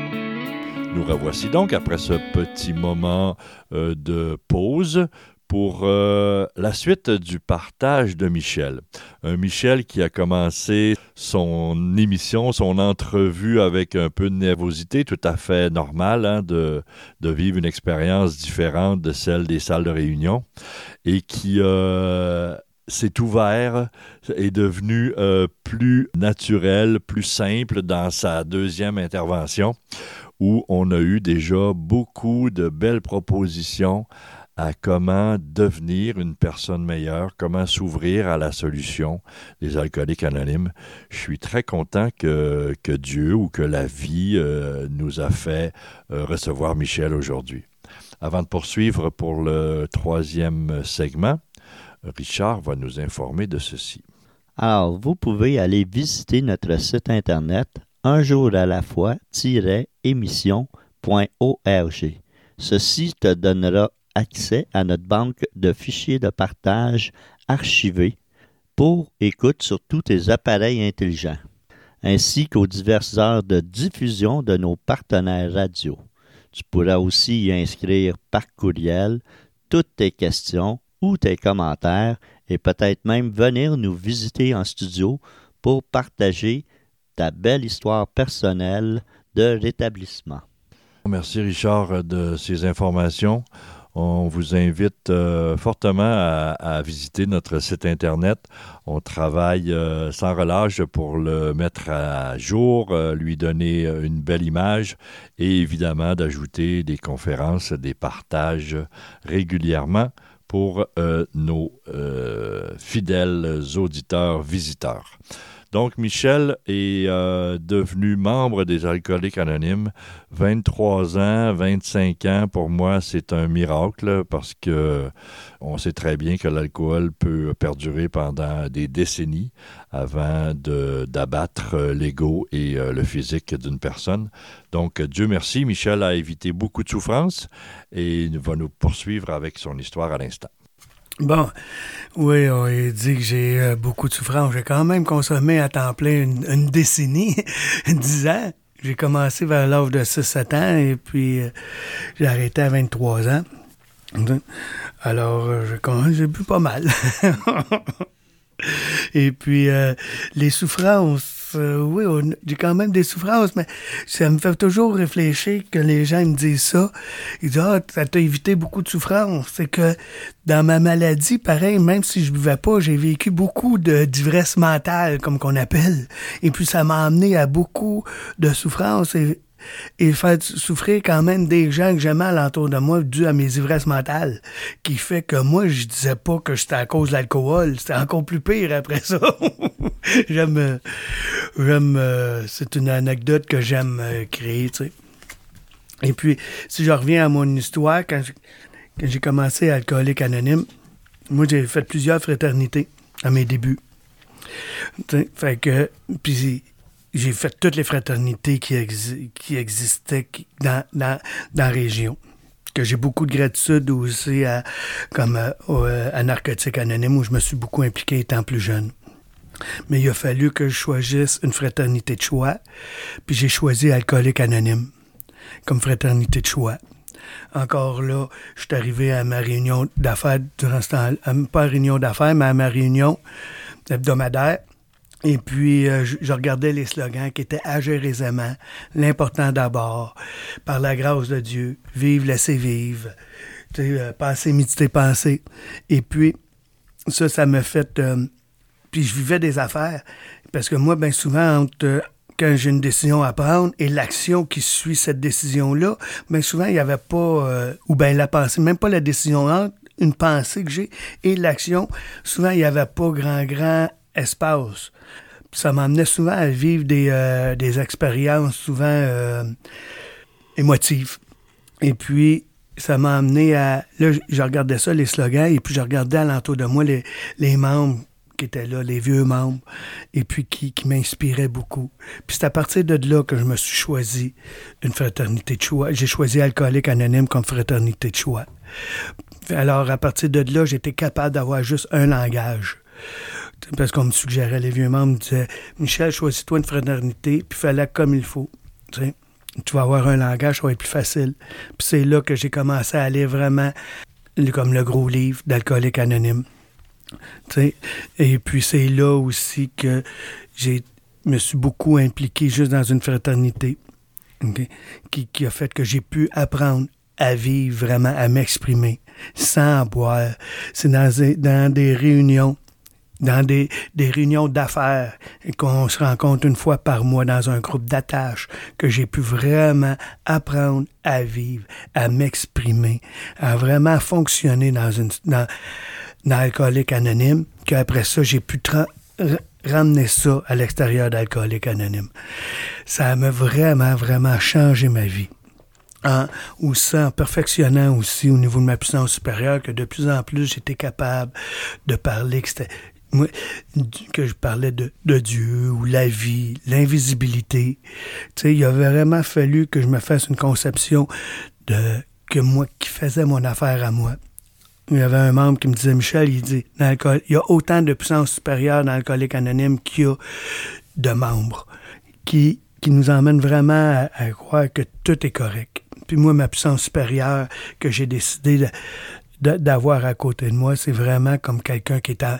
Nous revoici donc après ce petit moment euh, de pause pour euh, la suite du partage de Michel. Un Michel qui a commencé son émission, son entrevue avec un peu de nervosité, tout à fait normal hein, de, vivre une expérience différente de celle des salles de réunion, et qui euh, s'est ouvert, est devenu plus naturel, plus simple dans sa deuxième intervention, où on a eu déjà beaucoup de belles propositions à comment devenir une personne meilleure, comment s'ouvrir à la solution des alcooliques anonymes. Je suis très content que, que Dieu ou que la vie euh, nous a fait euh, recevoir Michel aujourd'hui. Avant de poursuivre pour le troisième segment, Richard va nous informer de ceci. Alors, vous pouvez aller visiter notre site Internet un jour à la fois-émission.org. Ceci te donnera accès à notre banque de fichiers de partage archivés pour écoute sur tous tes appareils intelligents, ainsi qu'aux diverses heures de diffusion de nos partenaires radio. Tu pourras aussi y inscrire par courriel toutes tes questions ou tes commentaires et peut-être même venir nous visiter en studio pour partager ta belle histoire personnelle de rétablissement. Merci Richard de ces informations. On vous invite euh, fortement à, visiter notre site Internet. On travaille euh, sans relâche pour le mettre à jour, euh, lui donner une belle image et évidemment d'ajouter des conférences, des partages régulièrement pour nos fidèles auditeurs, visiteurs. Donc, Michel est euh, devenu membre des Alcooliques Anonymes. 23 ans, 25 ans, pour moi, c'est un miracle parce que on sait très bien que l'alcool peut perdurer pendant des décennies avant d'abattre l'ego et euh, le physique d'une personne. Donc, Dieu merci, Michel a évité beaucoup de souffrances et va nous poursuivre avec son histoire à l'instant. Bon, oui, on dit que j'ai euh, beaucoup de souffrance. J'ai quand même consommé à temps plein une, décennie, (laughs) dix ans. J'ai commencé vers l'âge de 6-7 ans et puis euh, j'ai arrêté à 23 ans. Alors, euh, j'ai bu pas mal. (laughs) et puis, les souffrances, euh, oui, j'ai quand même des souffrances, mais ça me fait toujours réfléchir que les gens me disent ça. Ils disent, ah, ça t'a évité beaucoup de souffrances. C'est que dans ma maladie, pareil, même si je buvais pas, j'ai vécu beaucoup de d'ivresse mentale, comme qu'on appelle. Et puis, ça m'a amené à beaucoup de souffrances. Et faire souffrir quand même des gens que j'aimais alentour de moi dû à mes ivresses mentales, qui fait que moi, je disais pas que c'était à cause de l'alcool, c'était encore plus pire après ça. (laughs) j'aime, j'aime, euh, c'est une anecdote que j'aime euh, créer, tu sais. Et puis, si je reviens à mon histoire, quand j'ai commencé Alcoolique Anonyme, moi, j'ai fait plusieurs fraternités à mes débuts. fait que, puis j'ai fait toutes les fraternités qui, existaient dans, la région. Que j'ai beaucoup de gratitude aussi à, comme à, euh, à Narcotique Anonyme où je me suis beaucoup impliqué étant plus jeune. Mais il a fallu que je choisisse une fraternité de choix, puis j'ai choisi Alcoolique Anonyme comme fraternité de choix. Encore là, je suis arrivé à ma réunion d'affaires durant ce temps, pas réunion d'affaires, mais à ma réunion hebdomadaire. Et puis, euh, je, regardais les slogans qui étaient agir aisément, l'important d'abord, par la grâce de Dieu, vive, laissez vivre. Tu sais, euh, penser, méditer, penser. Et puis, ça, ça m'a fait... euh, puis je vivais des affaires. Parce que moi, bien souvent, entre, euh, quand j'ai une décision à prendre et l'action qui suit cette décision-là, bien souvent, il n'y avait pas... euh, ou bien la pensée, même pas la décision entre une pensée que j'ai et l'action. Souvent, il n'y avait pas grand, grand espace. Ça m'emmenait souvent à vivre des, euh, des expériences souvent euh, émotives. Et puis, ça m'a amené à... Là, je regardais ça, les slogans, et puis je regardais alentour de moi les, les membres qui étaient là, les vieux membres, et puis qui, qui m'inspiraient beaucoup. Puis c'est à partir de là que je me suis choisi une fraternité de choix. J'ai choisi Alcoolique Anonyme comme fraternité de choix. Alors, à partir de là, j'étais capable d'avoir juste un langage. Parce qu'on me suggérait, les vieux membres me disaient Michel, choisis-toi une fraternité, puis fais-la comme il faut. Tu vas avoir un langage, ça va être plus facile. Puis c'est là que j'ai commencé à aller vraiment comme le gros livre d'Alcoolique Anonyme. Et puis c'est là aussi que j'ai me suis beaucoup impliqué juste dans une fraternité qui, qui a fait que j'ai pu apprendre à vivre vraiment, à m'exprimer sans boire. C'est dans, dans des réunions dans des, des réunions d'affaires qu'on se rencontre une fois par mois dans un groupe d'attache, que j'ai pu vraiment apprendre à vivre, à m'exprimer, à vraiment fonctionner dans une dans, dans Alcoolique Anonyme, qu'après ça, j'ai pu ramener ça à l'extérieur d'Alcoolique Anonyme. Ça m'a vraiment, vraiment changé ma vie en, aussi en perfectionnant aussi au niveau de ma puissance supérieure que de plus en plus j'étais capable de parler que que je parlais de, Dieu ou la vie, l'invisibilité. Tu sais, il a vraiment fallu que je me fasse une conception de que moi qui faisais mon affaire à moi. Il y avait un membre qui me disait, Michel, il dit, dans il y a autant de puissance supérieure dans l'alcoolique anonyme qu'il y a de membres qui, nous emmène vraiment à, à croire que tout est correct. Puis moi, ma puissance supérieure que j'ai décidé de- d'avoir à côté de moi, c'est vraiment comme quelqu'un qui est à,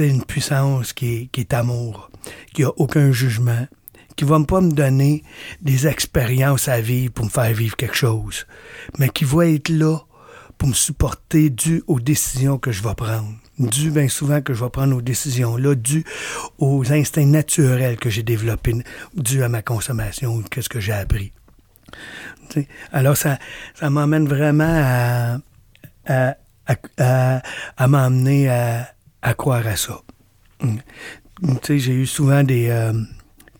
une puissance qui est, qui est amour, qui a aucun jugement, qui va pas me donner des expériences à vivre pour me faire vivre quelque chose, mais qui va être là pour me supporter dû aux décisions que je vais prendre. Dû bien souvent que je vais prendre aux décisions-là, dû aux instincts naturels que j'ai développés, dû à ma consommation qu'est-ce que j'ai appris. Alors, ça, ça m'emmène vraiment à, à, à, à, à croire à ça. Mm. Tu sais, j'ai eu souvent des... euh,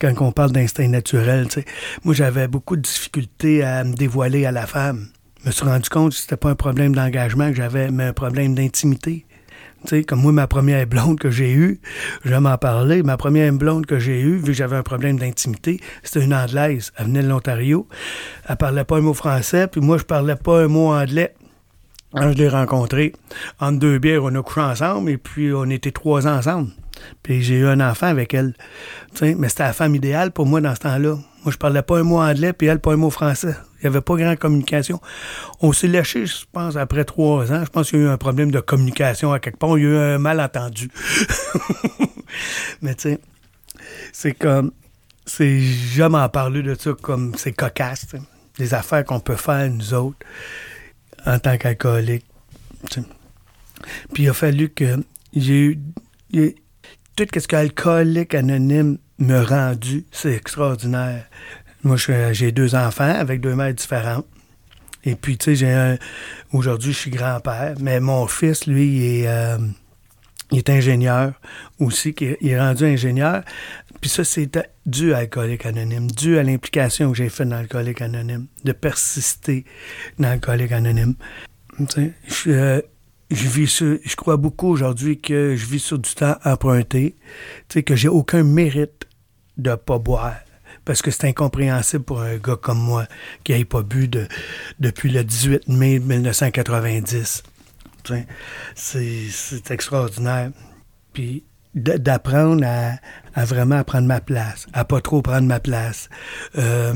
quand on parle d'instinct naturel, tu sais, moi, j'avais beaucoup de difficultés à me dévoiler à la femme. Je me suis rendu compte que c'était pas un problème d'engagement que j'avais, mais un problème d'intimité. Tu sais, comme moi, ma première blonde que j'ai eue, je vais m'en parler, ma première blonde que j'ai eue, vu que j'avais un problème d'intimité, c'était une Anglaise. Elle venait de l'Ontario. Elle parlait pas un mot français, puis moi, je parlais pas un mot anglais. Quand je l'ai rencontrée, entre deux bières, on a couché ensemble, et puis on était trois ans ensemble. Puis j'ai eu un enfant avec elle. Tu sais, mais c'était la femme idéale pour moi dans ce temps-là. Moi, je parlais pas un mot anglais, puis elle, pas un mot français. Il n'y avait pas grande communication. On s'est lâché, je pense, après trois ans. Je pense qu'il y a eu un problème de communication à quelque part. Il y a eu un malentendu. (laughs) mais tu sais, c'est comme... C'est jamais en parler de ça comme c'est cocasse. tu sais. Des affaires qu'on peut faire, nous autres, en tant qu'alcoolique. Puis il a fallu que j'ai eu... Tout ce que Alcoolique Anonyme me rendu, c'est extraordinaire. Moi, j'ai deux enfants avec deux mères différentes. Et puis, tu sais, j'ai. Aujourd'hui, je suis grand-père, mais mon fils, lui, il est, euh, il est ingénieur aussi, il est rendu ingénieur. Puis ça, c'est dû à Alcoolique Anonyme, dû à l'implication que j'ai faite dans Alcoolique Anonyme, de persister dans Alcoolique Anonyme. Je, euh, je vis sur- je crois beaucoup aujourd'hui que je vis sur du temps emprunté, que j'ai aucun mérite de pas boire. Parce que c'est incompréhensible pour un gars comme moi qui n'ait pas bu de, depuis le 18 mai 1990. Tu sais, C'est extraordinaire. Puis d'apprendre à, à vraiment prendre ma place, à pas trop prendre ma place. Euh,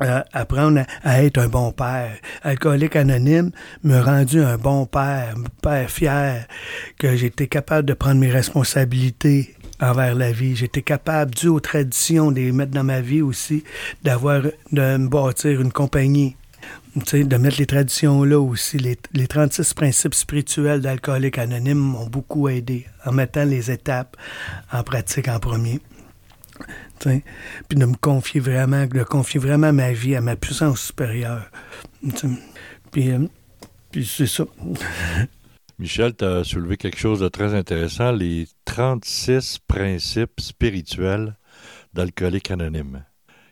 à apprendre à, être un bon père. Alcoolique anonyme me rendu un bon père, un père fier, que j'étais capable de prendre mes responsabilités envers la vie. J'étais capable, dû aux traditions, de les mettre dans ma vie aussi, d'avoir, de me bâtir une compagnie. De mettre les traditions là aussi. Les, les 36 principes spirituels d'alcoolique anonyme m'ont beaucoup aidé en mettant les étapes en pratique en premier. Puis de me confier vraiment, de confier vraiment ma vie à ma puissance supérieure. Puis, euh, puis c'est ça. (laughs) Michel, tu as soulevé quelque chose de très intéressant, les 36 principes spirituels d'alcoolique anonyme.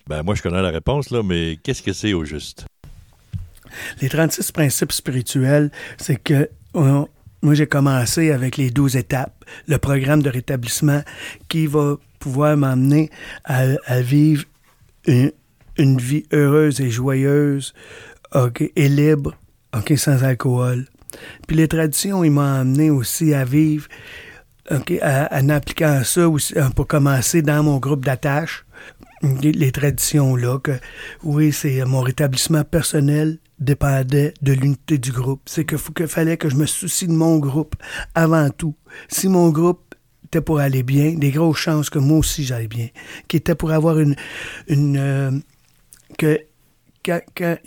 Ben, moi, je connais la réponse, là, mais qu'est-ce que c'est au juste? Les 36 principes spirituels, c'est que moi, j'ai commencé avec les 12 étapes, le programme de rétablissement qui va pouvoir m'emmener à, vivre une, vie heureuse et joyeuse et libre, sans alcool. Puis les traditions, ils m'ont amené aussi à vivre, en appliquant ça aussi, pour commencer dans mon groupe d'attache, les traditions là, que oui, c'est mon rétablissement personnel dépendait de l'unité du groupe. C'est que, que fallait que je me soucie de mon groupe avant tout. Si mon groupe était pour aller bien, des grosses chances que moi aussi j'aille bien, qui était pour avoir une, une euh, que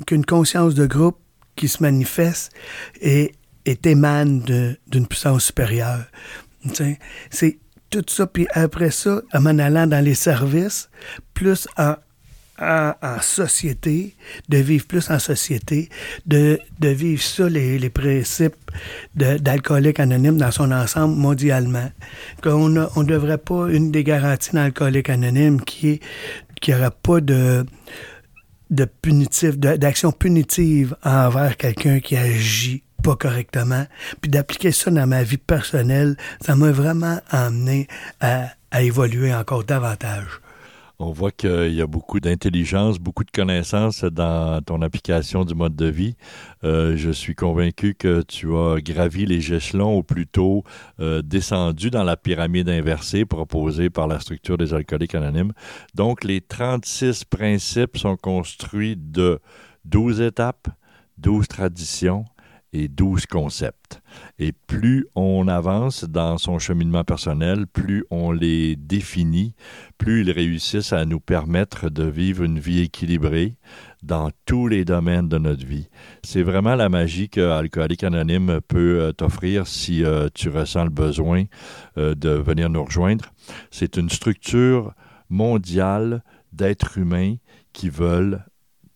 qu'une conscience de groupe qui se manifeste et, et émane d'une puissance supérieure. C'est tout ça, puis après ça, en m'en allant dans les services, plus en, en, société, de vivre plus en société, de, de vivre ça, les, les principes d'alcoolique anonyme dans son ensemble mondialement. Qu'on ne on devrait pas, une des garanties d'alcoolique anonyme qui est qu'il n'y aura pas de de punitif, d'action punitive envers quelqu'un qui agit pas correctement. Puis d'appliquer ça dans ma vie personnelle, ça m'a vraiment amené à, évoluer encore davantage. On voit qu'il y a beaucoup d'intelligence, beaucoup de connaissances dans ton application du mode de vie. Euh, je suis convaincu que tu as gravi les échelons ou plutôt euh, descendu dans la pyramide inversée proposée par la structure des alcooliques anonymes. Donc, les 36 principes sont construits de 12 étapes, 12 traditions, et 12 concepts. Et plus on avance dans son cheminement personnel, plus on les définit, plus ils réussissent à nous permettre de vivre une vie équilibrée dans tous les domaines de notre vie. C'est vraiment la magie que Alcoolique Anonyme peut euh, t'offrir si euh, tu ressens le besoin euh, de venir nous rejoindre. C'est une structure mondiale d'êtres humains qui veulent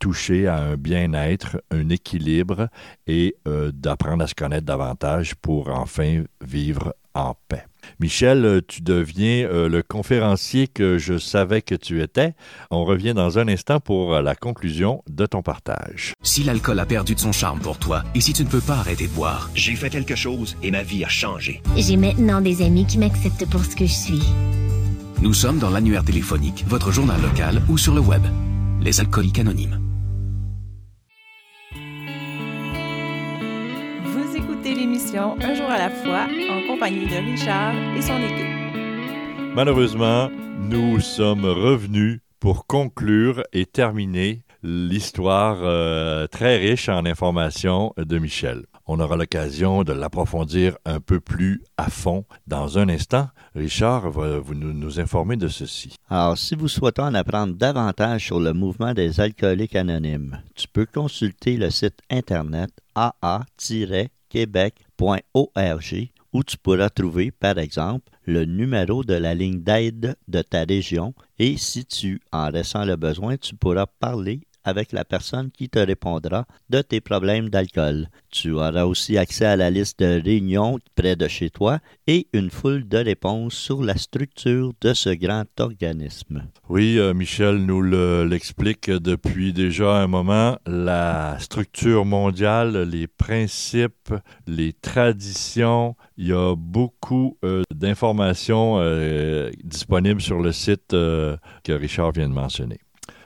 toucher à un bien-être, un équilibre et euh, d'apprendre à se connaître davantage pour enfin vivre en paix. Michel, euh, tu deviens euh, le conférencier que je savais que tu étais. On revient dans un instant pour la conclusion de ton partage. Si l'alcool a perdu de son charme pour toi et si tu ne peux pas arrêter de boire, j'ai fait quelque chose et ma vie a changé. J'ai maintenant des amis qui m'acceptent pour ce que je suis. Nous sommes dans l'annuaire téléphonique, votre journal local ou sur le web. Les alcooliques anonymes. L'émission Un jour à la fois en compagnie de Richard et son équipe. Malheureusement, nous sommes revenus pour conclure et terminer l'histoire euh, très riche en informations de Michel. On aura l'occasion de l'approfondir un peu plus à fond dans un instant. Richard va vous nous, nous, informer de ceci. Alors, si vous souhaitez en apprendre davantage sur le mouvement des alcooliques anonymes, tu peux consulter le site internet aa québec.org où tu pourras trouver, par exemple, le numéro de la ligne d'aide de ta région et si tu en ressens le besoin, tu pourras parler avec la personne qui te répondra de tes problèmes d'alcool. Tu auras aussi accès à la liste de réunions près de chez toi et une foule de réponses sur la structure de ce grand organisme. Oui, euh, Michel nous l'explique depuis déjà un moment. La structure mondiale, les principes, les traditions, il y a beaucoup euh, d'informations euh, disponibles sur le site que Richard vient de mentionner.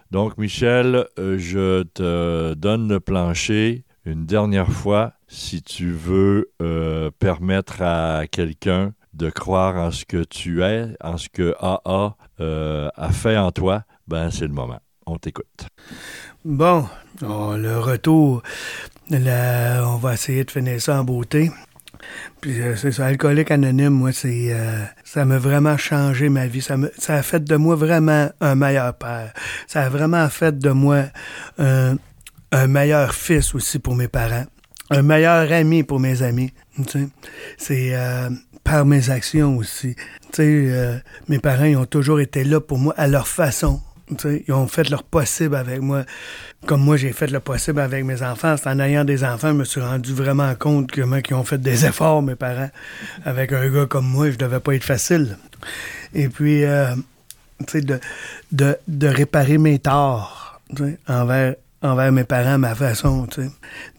Donc, Michel, euh, je te donne le plancher une dernière fois si tu veux euh, permettre à quelqu'un de croire en ce que tu es, en ce que AA euh, a fait en toi, ben c'est le moment. On t'écoute. Bon, le retour, on va essayer de finir ça en beauté. Puis euh, c'est ça, alcoolique anonyme, moi, c'est euh, ça m'a vraiment changé ma vie. Ça, me, ça a fait de moi vraiment un meilleur père. Ça a vraiment fait de moi un meilleur fils aussi pour mes parents, un meilleur ami pour mes amis. C'est euh, par mes actions aussi. Euh, mes parents ils ont toujours été là pour moi à leur façon. Ils ont fait leur possible avec moi. Comme moi, j'ai fait le possible avec mes enfants. C'est en ayant des enfants, je me suis rendu vraiment compte moi, qui ont fait des efforts, mes parents. Avec un gars comme moi, je devais pas être facile. Et puis, euh, de, de, de réparer mes torts envers envers mes parents, ma façon,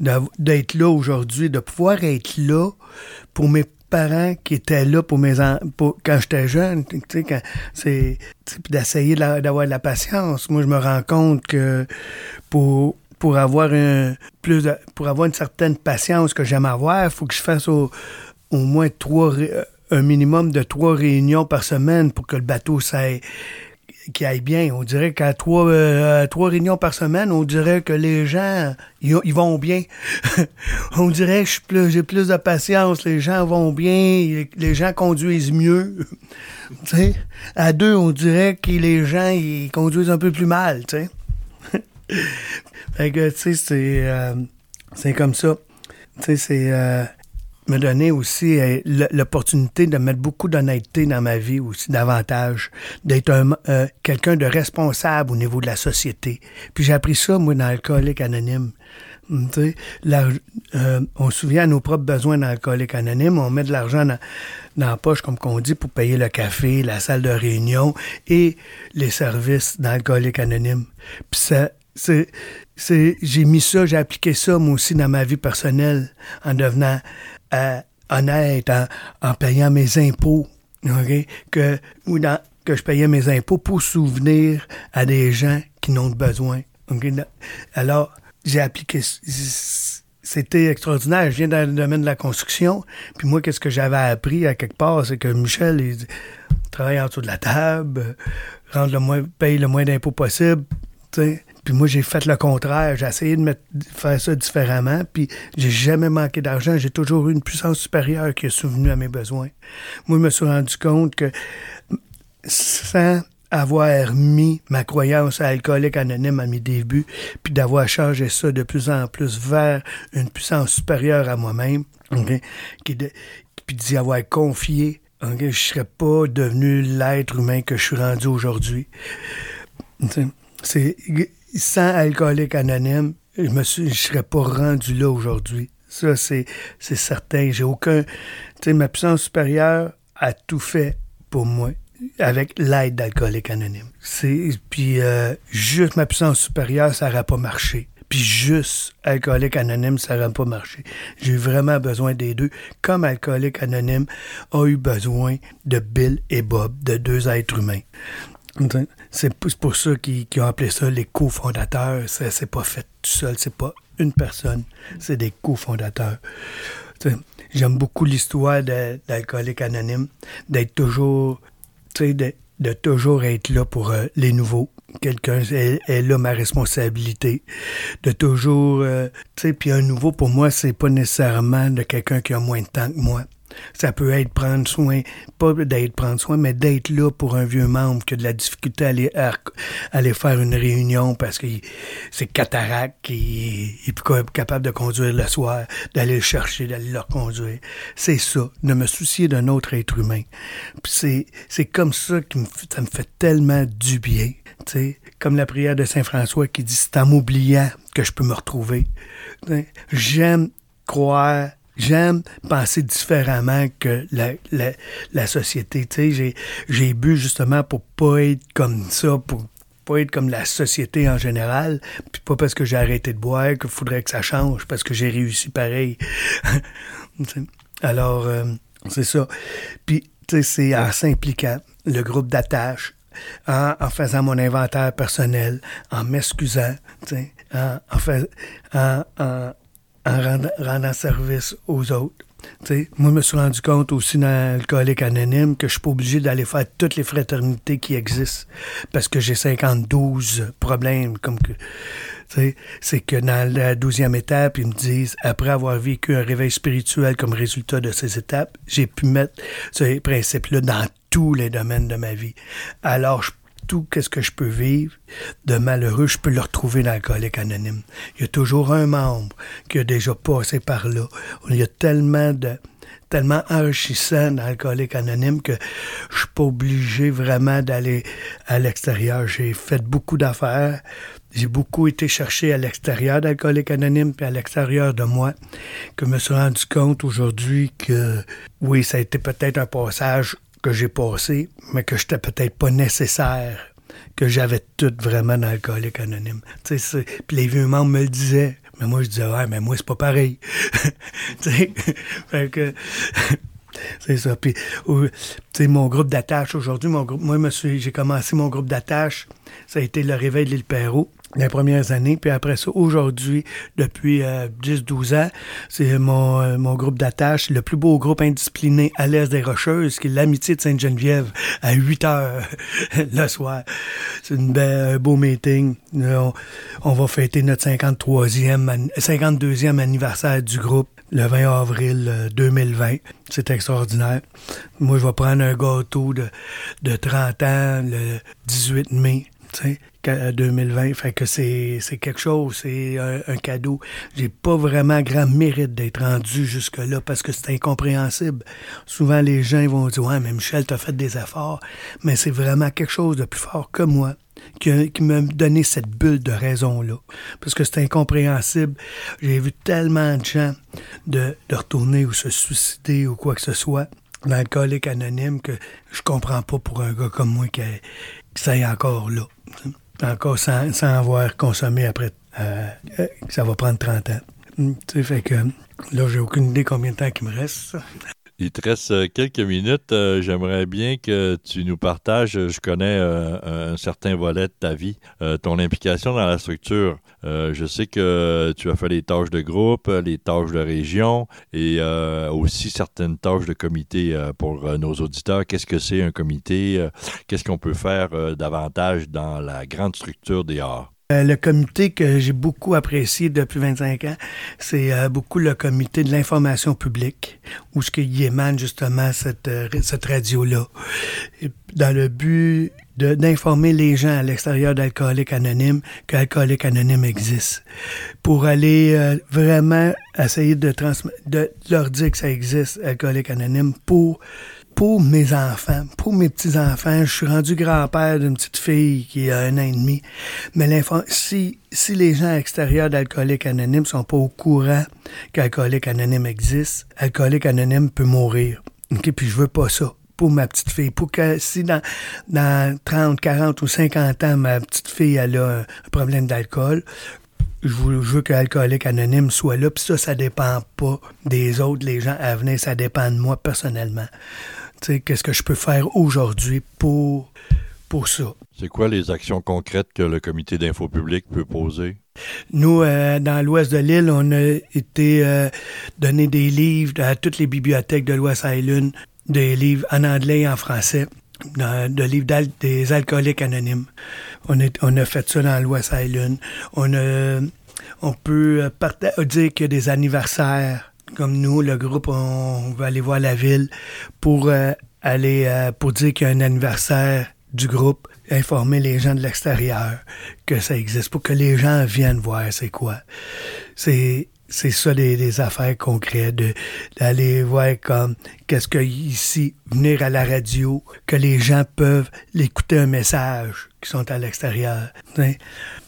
d'être là aujourd'hui, de pouvoir être là pour mes parents qui étaient là pour mes pour, quand j'étais jeune, tu sais, quand c'est d'essayer d'avoir de la patience. Moi, je me rends compte que pour avoir un plus pour avoir une certaine patience que j'aime avoir, il faut que je fasse au, au moins trois un minimum de trois réunions par semaine pour que le bateau s'aille qui aille bien. On dirait qu'à trois, euh, trois réunions par semaine, on dirait que les gens, ils, vont bien. (laughs) on dirait que j'ai plus de patience, les gens vont bien, les gens conduisent mieux. (laughs) à deux, on dirait que les gens, ils conduisent un peu plus mal, (laughs) fait que, tu sais, c'est, euh, c'est comme ça. Tu sais, c'est... Euh, me donner aussi euh, l'opportunité de mettre beaucoup d'honnêteté dans ma vie aussi, davantage, d'être euh, quelqu'un de responsable au niveau de la société. Puis j'ai appris ça, moi, dans Alcoolique Anonyme. Hum, euh, on se souvient à nos propres besoins dans Alcoolique Anonyme, on met de l'argent dans, la poche, comme qu'on dit, pour payer le café, la salle de réunion et les services d'Alcoolique Anonyme. Puis ça, c'est, j'ai mis ça, j'ai appliqué ça, moi aussi, dans ma vie personnelle, en devenant euh, honnête en, payant mes impôts, que, ou dans, que je payais mes impôts pour souvenir à des gens qui n'ont besoin. Alors, j'ai appliqué. C'était extraordinaire. Je viens dans le domaine de la construction. Puis moi, qu'est-ce que j'avais appris à quelque part, c'est que Michel il, travaille en dessous de la table, rendre le moins, paye le moins d'impôts possible. sais puis moi, j'ai fait le contraire. J'ai essayé de, faire ça différemment. Puis j'ai jamais manqué d'argent. J'ai toujours eu une puissance supérieure qui est souvenue à mes besoins. Moi, je me suis rendu compte que sans avoir mis ma croyance à alcoolique anonyme à mes débuts, puis d'avoir changé ça de plus en plus vers une puissance supérieure à moi-même, puis d'y avoir confié, je ne serais pas devenu l'être humain que je suis rendu aujourd'hui. C'est sans alcoolique anonyme, je ne je serais pas rendu là aujourd'hui. Ça, c'est, c'est certain. J'ai aucun. Tu sais, ma puissance supérieure a tout fait pour moi avec l'aide d'alcoolique anonyme. C'est, puis euh, juste ma puissance supérieure, ça n'aurait pas marché. Puis juste alcoolique anonyme, ça n'aurait pas marché. J'ai vraiment besoin des deux, comme alcoolique anonyme a eu besoin de Bill et Bob, de deux êtres humains. C'est pour ça qu'ils ont appelé ça les cofondateurs. C'est pas fait tout seul, c'est pas une personne, c'est des cofondateurs. J'aime beaucoup l'histoire d'Alcoolique Anonyme, d'être toujours, de, de toujours être là pour euh, les nouveaux. Quelqu'un est, là ma responsabilité. De toujours, euh, tu puis un nouveau pour moi, c'est pas nécessairement de quelqu'un qui a moins de temps que moi. Ça peut être prendre soin, pas d'être prendre soin, mais d'être là pour un vieux membre qui a de la difficulté à aller, aller faire une réunion parce que c'est cataracte, il est plus capable de conduire le soir, d'aller le chercher, d'aller le reconduire. C'est ça, de me soucier d'un autre être humain. C'est, comme ça que ça me fait tellement du bien. sais Comme la prière de Saint François qui dit, c'est en m'oubliant que je peux me retrouver. J'aime croire j'aime penser différemment que la, la, la société. Tu sais, j'ai bu justement pour pas être comme ça, pour pas être comme la société en général, puis pas parce que j'ai arrêté de boire qu'il faudrait que ça change, parce que j'ai réussi pareil. (laughs) Alors, euh, c'est ça. Puis, tu sais, c'est en s'impliquant, le groupe d'attache, en, en, faisant mon inventaire personnel, en m'excusant, en, en, en, en, en rendant, service aux autres. moi, je me suis rendu compte aussi dans Alcoolique Anonyme que je suis pas obligé d'aller faire toutes les fraternités qui existent parce que j'ai 52 problèmes. comme C'est que dans la douzième étape, ils me disent, après avoir vécu un réveil spirituel comme résultat de ces étapes, j'ai pu mettre ce principe-là dans tous les domaines de ma vie. Alors, je tout ce que je peux vivre de malheureux, je peux le retrouver dans l'alcoolique anonyme. Il y a toujours un membre qui a déjà passé par là. Il y a tellement de tellement enrichissant dans l'alcoolique anonyme que je suis pas obligé vraiment d'aller à l'extérieur. J'ai fait beaucoup d'affaires. J'ai beaucoup été chercher à l'extérieur d'Alcoolique Anonyme puis à l'extérieur de moi, que je me suis rendu compte aujourd'hui que oui, ça a été peut-être un passage que j'ai passé, mais que j'étais peut-être pas nécessaire, que j'avais tout vraiment dans Anonyme. Puis les vieux membres me le disaient. Mais moi, je disais, ouais, mais moi, c'est pas pareil. (laughs) fait que. (laughs) C'est ça. Puis, mon groupe d'attache aujourd'hui, mon groupe, moi, j'ai commencé mon groupe d'attache. Ça a été le réveil de l'île Perrault les premières années. Puis après ça, aujourd'hui, depuis 10-12 euh, ans, c'est mon, euh, mon groupe d'attache, le plus beau groupe indiscipliné à l'Est des Rocheuses, qui est l'Amitié de Sainte-Geneviève, à 8 heures (laughs) le soir. C'est une belle, un beau meeting. On, on, va fêter notre 53e, 52e anniversaire du groupe le 20 avril 2020. Euh, c'est extraordinaire. Moi, je vais prendre un gâteau de, de 30 ans le 18 mai. 2020. Fait que c'est, quelque chose, c'est un, cadeau. J'ai pas vraiment grand mérite d'être rendu jusque-là parce que c'est incompréhensible. Souvent, les gens vont dire Ouais, mais Michel, t'as fait des efforts. Mais c'est vraiment quelque chose de plus fort que moi qui, qui m'a donné cette bulle de raison-là. Parce que c'est incompréhensible. J'ai vu tellement de gens de, de retourner ou se suicider ou quoi que ce soit l'alcoolique anonyme que je comprends pas pour un gars comme moi qui, qui ça encore là encore sans, avoir consommé après, euh, euh, ça va prendre 30 ans. Tu fait que là, j'ai aucune idée combien de temps il me reste. Il te reste euh, quelques minutes. J'aimerais bien que tu nous partages, je connais un certain volet de ta vie, ton implication dans la structure. je sais que tu as fait les tâches de groupe, les tâches de région et aussi certaines tâches de comité pour nos auditeurs. Qu'est-ce que c'est un comité? Qu'est-ce qu'on peut faire davantage dans la grande structure des arts? Euh, le comité que j'ai beaucoup apprécié depuis 25 ans, c'est euh, beaucoup le comité de l'information publique, où ce qui émane justement cette, euh, cette radio-là, dans le but d'informer les gens à l'extérieur d'Alcoolique Anonyme qu'Alcoolique Anonyme existe, pour aller vraiment essayer de, de leur dire que ça existe, Alcoolique Anonyme, pour pour mes enfants, pour mes petits-enfants, je suis rendu grand-père d'une petite fille qui a un an et demi. Mais si, si les gens extérieurs d'Alcoolique Anonyme sont pas au courant qu'Alcoolique Anonyme existe, Alcoolique Anonyme peut mourir. Okay? Puis je veux pas ça pour ma petite fille. Pour que si dans, dans 30, 40 ou 50 ans, ma petite fille elle a un problème d'alcool, je veux, je veux que l'alcoolique anonyme soit là. Puis ça, ça dépend pas des autres, les gens à venir. Ça dépend de moi personnellement qu'est-ce que je peux faire aujourd'hui pour, pour ça? C'est quoi les actions concrètes que le comité d'info public peut poser? Nous, euh, dans l'ouest de l'île, on a été euh, donner des livres à toutes les bibliothèques de l'Ouest Island, des livres en anglais et en français, de livres des alcooliques anonymes. On, est, on a fait ça dans l'Ouest Island. On, a, on peut euh, dire qu'il y a des anniversaires comme nous, le groupe, on va aller voir la ville pour euh, aller euh, pour dire qu'il y a un anniversaire du groupe, informer les gens de l'extérieur que ça existe, pour que les gens viennent voir c'est quoi. C'est c'est ça des, affaires concrètes, d'aller voir comme qu'est-ce que ici, venir à la radio, que les gens peuvent l'écouter un message qui sont à l'extérieur.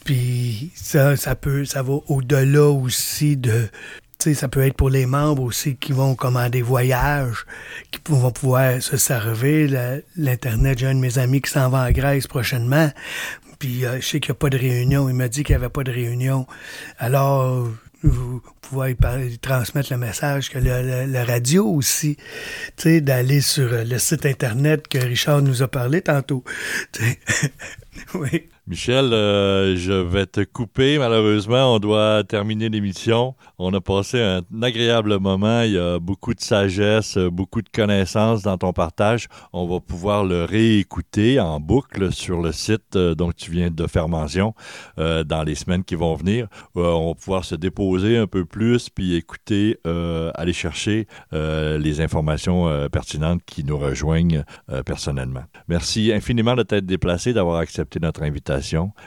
Puis ça, ça peut, ça va au-delà aussi de ça peut être pour les membres aussi qui vont commander voyage, qui vont pouvoir se servir. L'Internet, j'ai un de mes amis qui s'en va en Grèce prochainement. Puis euh, je sais qu'il n'y a pas de réunion. Il m'a dit qu'il n'y avait pas de réunion. Alors, vous pouvez transmettre le message que le, radio aussi, d'aller sur le site Internet que Richard nous a parlé tantôt. (laughs) (laughs) oui. Michel, euh, je vais te couper. Malheureusement, on doit terminer l'émission. On a passé un agréable moment. Il y a beaucoup de sagesse, beaucoup de connaissances dans ton partage. On va pouvoir le réécouter en boucle sur le site euh, dont tu viens de faire mention euh, dans les semaines qui vont venir. on va pouvoir se déposer un peu plus puis écouter, aller chercher les informations pertinentes qui nous rejoignent personnellement. Merci infiniment de t'être déplacé, d'avoir accepté notre invitation.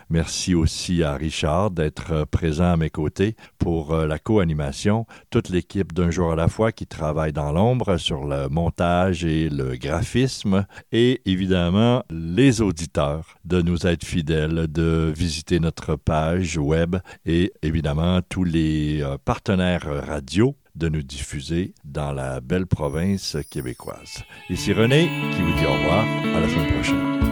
Merci aussi à Richard d'être euh, présent à mes côtés pour euh, la co-animation, toute l'équipe d'un jour à la fois qui travaille dans l'ombre sur le montage et le graphisme, et évidemment les auditeurs de nous être fidèles, de visiter notre page web et évidemment tous les euh, partenaires radio de nous diffuser dans la belle province québécoise. Ici René qui vous dit au revoir, à la semaine prochaine.